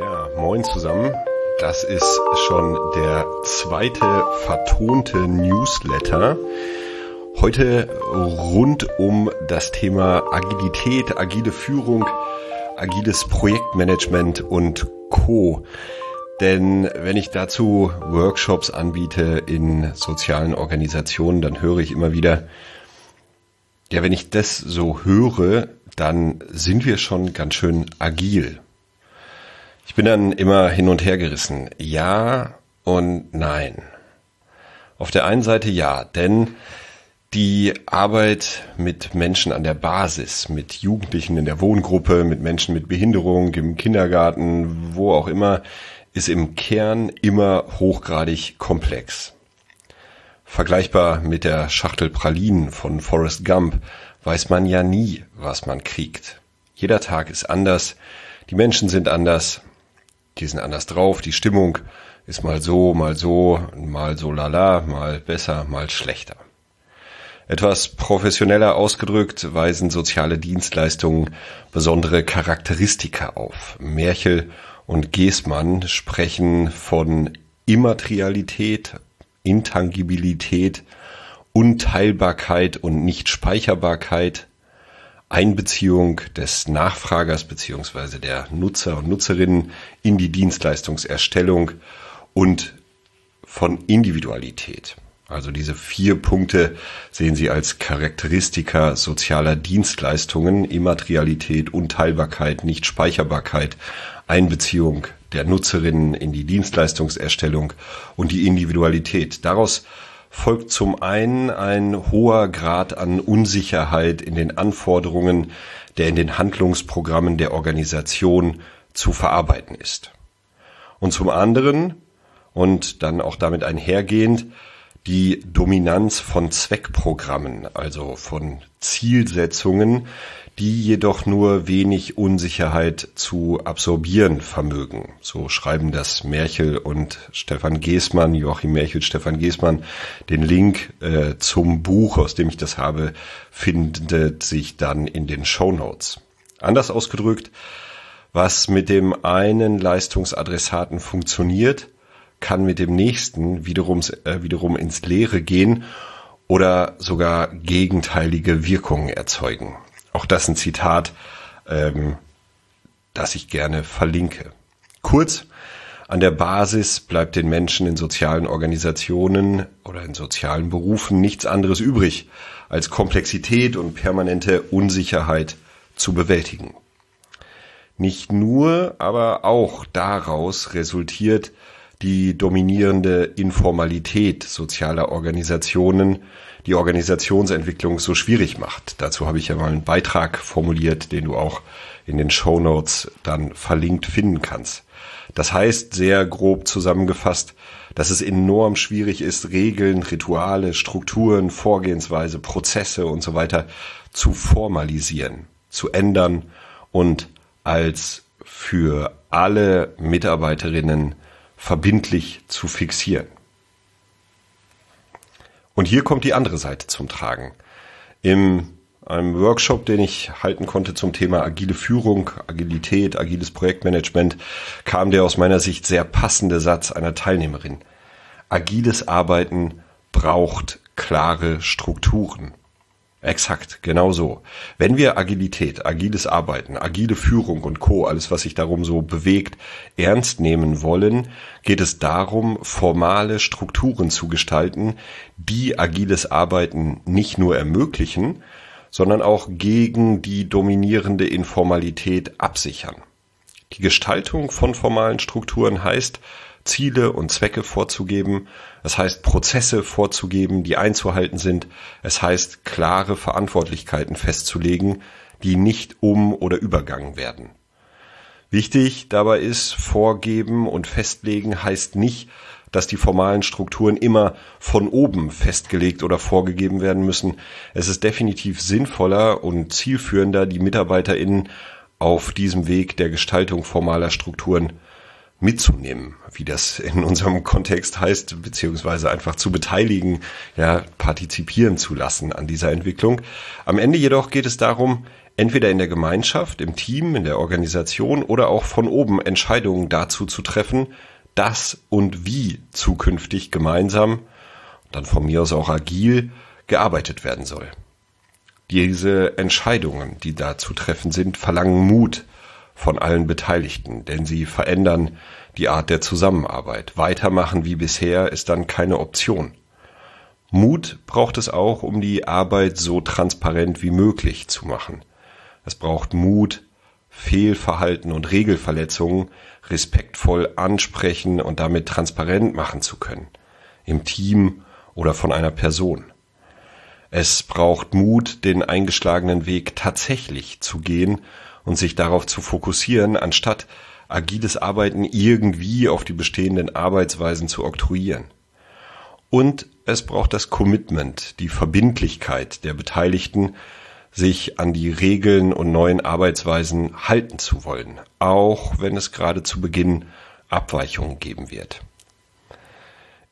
Ja, moin zusammen. Das ist schon der zweite vertonte Newsletter. Heute rund um das Thema Agilität, agile Führung, agiles Projektmanagement und Co. Denn wenn ich dazu Workshops anbiete in sozialen Organisationen, dann höre ich immer wieder, ja, wenn ich das so höre, dann sind wir schon ganz schön agil. Ich bin dann immer hin und her gerissen. Ja und nein. Auf der einen Seite ja, denn die Arbeit mit Menschen an der Basis, mit Jugendlichen in der Wohngruppe, mit Menschen mit Behinderung, im Kindergarten, wo auch immer, ist im Kern immer hochgradig komplex. Vergleichbar mit der Schachtel Pralinen von Forrest Gump weiß man ja nie, was man kriegt. Jeder Tag ist anders, die Menschen sind anders, die sind anders drauf, die Stimmung ist mal so, mal so, mal so lala, mal besser, mal schlechter. Etwas professioneller ausgedrückt weisen soziale Dienstleistungen besondere Charakteristika auf. Merchel und Geßmann sprechen von Immaterialität, Intangibilität, Unteilbarkeit und Nichtspeicherbarkeit, Einbeziehung des Nachfragers beziehungsweise der Nutzer und Nutzerinnen in die Dienstleistungserstellung und von Individualität. Also diese vier Punkte sehen Sie als Charakteristika sozialer Dienstleistungen, Immaterialität, Unteilbarkeit, Nichtspeicherbarkeit, Einbeziehung der Nutzerinnen in die Dienstleistungserstellung und die Individualität. Daraus folgt zum einen ein hoher Grad an Unsicherheit in den Anforderungen, der in den Handlungsprogrammen der Organisation zu verarbeiten ist. Und zum anderen, und dann auch damit einhergehend, die Dominanz von Zweckprogrammen, also von Zielsetzungen, die jedoch nur wenig Unsicherheit zu absorbieren vermögen. So schreiben das Merchel und Stefan Geßmann, Joachim Merchel, Stefan Geßmann. Den Link äh, zum Buch, aus dem ich das habe, findet sich dann in den Show Notes. Anders ausgedrückt, was mit dem einen Leistungsadressaten funktioniert, kann mit dem nächsten wiederum, äh, wiederum ins Leere gehen oder sogar gegenteilige Wirkungen erzeugen. Auch das ein Zitat, ähm, das ich gerne verlinke. Kurz, an der Basis bleibt den Menschen in sozialen Organisationen oder in sozialen Berufen nichts anderes übrig, als Komplexität und permanente Unsicherheit zu bewältigen. Nicht nur, aber auch daraus resultiert die dominierende Informalität sozialer Organisationen, die Organisationsentwicklung so schwierig macht. Dazu habe ich ja mal einen Beitrag formuliert, den du auch in den Show Notes dann verlinkt finden kannst. Das heißt, sehr grob zusammengefasst, dass es enorm schwierig ist, Regeln, Rituale, Strukturen, Vorgehensweise, Prozesse und so weiter zu formalisieren, zu ändern und als für alle Mitarbeiterinnen verbindlich zu fixieren. Und hier kommt die andere Seite zum Tragen. In einem Workshop, den ich halten konnte zum Thema agile Führung, Agilität, agiles Projektmanagement, kam der aus meiner Sicht sehr passende Satz einer Teilnehmerin. Agiles Arbeiten braucht klare Strukturen. Exakt, genau so. Wenn wir Agilität, agiles Arbeiten, agile Führung und Co., alles was sich darum so bewegt, ernst nehmen wollen, geht es darum, formale Strukturen zu gestalten, die agiles Arbeiten nicht nur ermöglichen, sondern auch gegen die dominierende Informalität absichern. Die Gestaltung von formalen Strukturen heißt, Ziele und Zwecke vorzugeben. Es heißt, Prozesse vorzugeben, die einzuhalten sind. Es heißt, klare Verantwortlichkeiten festzulegen, die nicht um- oder übergangen werden. Wichtig dabei ist, vorgeben und festlegen heißt nicht, dass die formalen Strukturen immer von oben festgelegt oder vorgegeben werden müssen. Es ist definitiv sinnvoller und zielführender, die MitarbeiterInnen auf diesem Weg der Gestaltung formaler Strukturen mitzunehmen, wie das in unserem Kontext heißt, beziehungsweise einfach zu beteiligen, ja, partizipieren zu lassen an dieser Entwicklung. Am Ende jedoch geht es darum, entweder in der Gemeinschaft, im Team, in der Organisation oder auch von oben Entscheidungen dazu zu treffen, dass und wie zukünftig gemeinsam, dann von mir aus auch agil, gearbeitet werden soll. Diese Entscheidungen, die da zu treffen sind, verlangen Mut von allen Beteiligten, denn sie verändern die Art der Zusammenarbeit. Weitermachen wie bisher ist dann keine Option. Mut braucht es auch, um die Arbeit so transparent wie möglich zu machen. Es braucht Mut, Fehlverhalten und Regelverletzungen respektvoll ansprechen und damit transparent machen zu können. Im Team oder von einer Person. Es braucht Mut, den eingeschlagenen Weg tatsächlich zu gehen und sich darauf zu fokussieren, anstatt agiles Arbeiten irgendwie auf die bestehenden Arbeitsweisen zu oktroyieren. Und es braucht das Commitment, die Verbindlichkeit der Beteiligten, sich an die Regeln und neuen Arbeitsweisen halten zu wollen, auch wenn es gerade zu Beginn Abweichungen geben wird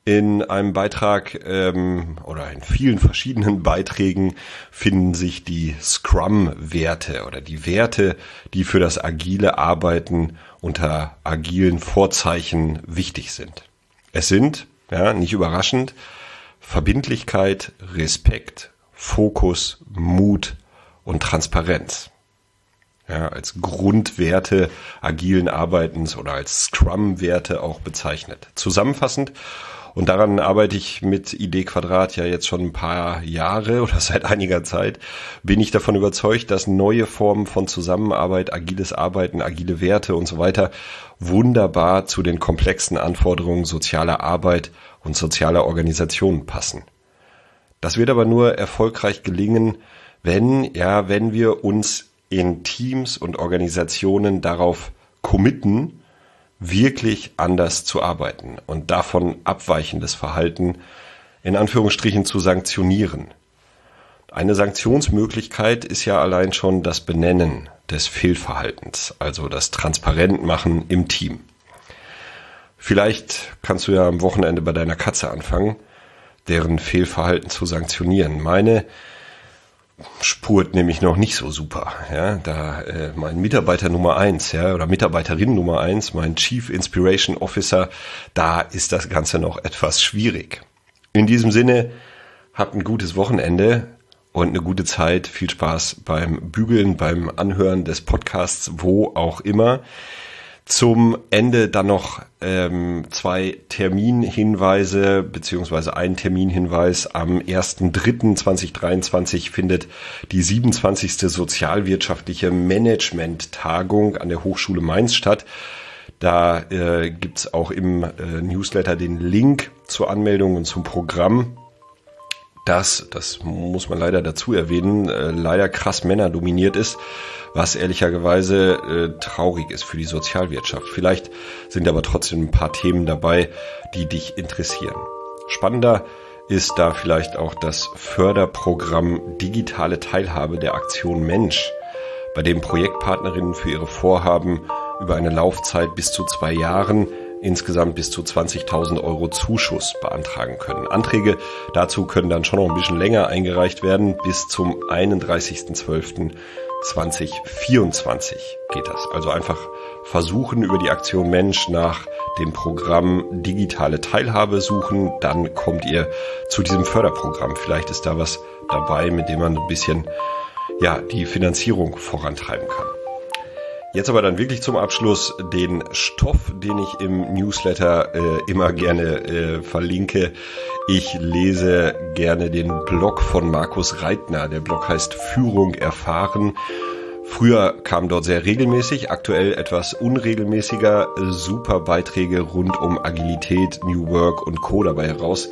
in einem Beitrag ähm, oder in vielen verschiedenen Beiträgen finden sich die Scrum-Werte oder die Werte, die für das agile Arbeiten unter agilen Vorzeichen wichtig sind. Es sind, ja, nicht überraschend, Verbindlichkeit, Respekt, Fokus, Mut und Transparenz. Ja, als Grundwerte agilen Arbeitens oder als Scrum-Werte auch bezeichnet. Zusammenfassend und daran arbeite ich mit Idee Quadrat ja jetzt schon ein paar Jahre oder seit einiger Zeit. Bin ich davon überzeugt, dass neue Formen von Zusammenarbeit, agiles Arbeiten, agile Werte und so weiter wunderbar zu den komplexen Anforderungen sozialer Arbeit und sozialer Organisationen passen. Das wird aber nur erfolgreich gelingen, wenn, ja, wenn wir uns in Teams und Organisationen darauf committen, wirklich anders zu arbeiten und davon abweichendes Verhalten in Anführungsstrichen zu sanktionieren. Eine Sanktionsmöglichkeit ist ja allein schon das Benennen des Fehlverhaltens, also das Transparentmachen im Team. Vielleicht kannst du ja am Wochenende bei deiner Katze anfangen, deren Fehlverhalten zu sanktionieren. Meine spurt nämlich noch nicht so super. Ja, da äh, mein Mitarbeiter Nummer eins, ja, oder Mitarbeiterin Nummer eins, mein Chief Inspiration Officer, da ist das Ganze noch etwas schwierig. In diesem Sinne, habt ein gutes Wochenende und eine gute Zeit. Viel Spaß beim Bügeln, beim Anhören des Podcasts, wo auch immer. Zum Ende dann noch ähm, zwei Terminhinweise beziehungsweise ein Terminhinweis. Am 1.3.2023 findet die 27. Sozialwirtschaftliche Management-Tagung an der Hochschule Mainz statt. Da äh, gibt's auch im äh, Newsletter den Link zur Anmeldung und zum Programm das, das muss man leider dazu erwähnen, äh, leider krass Männer dominiert ist, was ehrlicherweise äh, traurig ist für die Sozialwirtschaft. Vielleicht sind aber trotzdem ein paar Themen dabei, die dich interessieren. Spannender ist da vielleicht auch das Förderprogramm Digitale Teilhabe der Aktion Mensch, bei dem Projektpartnerinnen für ihre Vorhaben über eine Laufzeit bis zu zwei Jahren insgesamt bis zu 20.000 Euro Zuschuss beantragen können. Anträge dazu können dann schon noch ein bisschen länger eingereicht werden. Bis zum 31.12.2024 geht das. Also einfach versuchen über die Aktion Mensch nach dem Programm digitale Teilhabe suchen. Dann kommt ihr zu diesem Förderprogramm. Vielleicht ist da was dabei, mit dem man ein bisschen ja, die Finanzierung vorantreiben kann. Jetzt aber dann wirklich zum Abschluss den Stoff, den ich im Newsletter äh, immer gerne äh, verlinke. Ich lese gerne den Blog von Markus Reitner. Der Blog heißt Führung erfahren. Früher kam dort sehr regelmäßig, aktuell etwas unregelmäßiger, super Beiträge rund um Agilität, New Work und Co. dabei heraus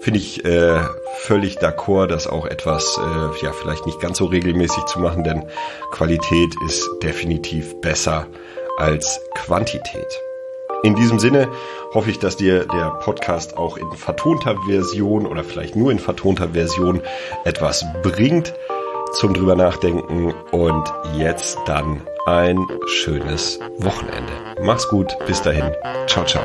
finde ich äh, völlig d'accord, das auch etwas, äh, ja, vielleicht nicht ganz so regelmäßig zu machen, denn Qualität ist definitiv besser als Quantität. In diesem Sinne hoffe ich, dass dir der Podcast auch in vertonter Version oder vielleicht nur in vertonter Version etwas bringt. zum drüber nachdenken und jetzt dann ein schönes Wochenende. Mach's gut, bis dahin. Ciao, ciao.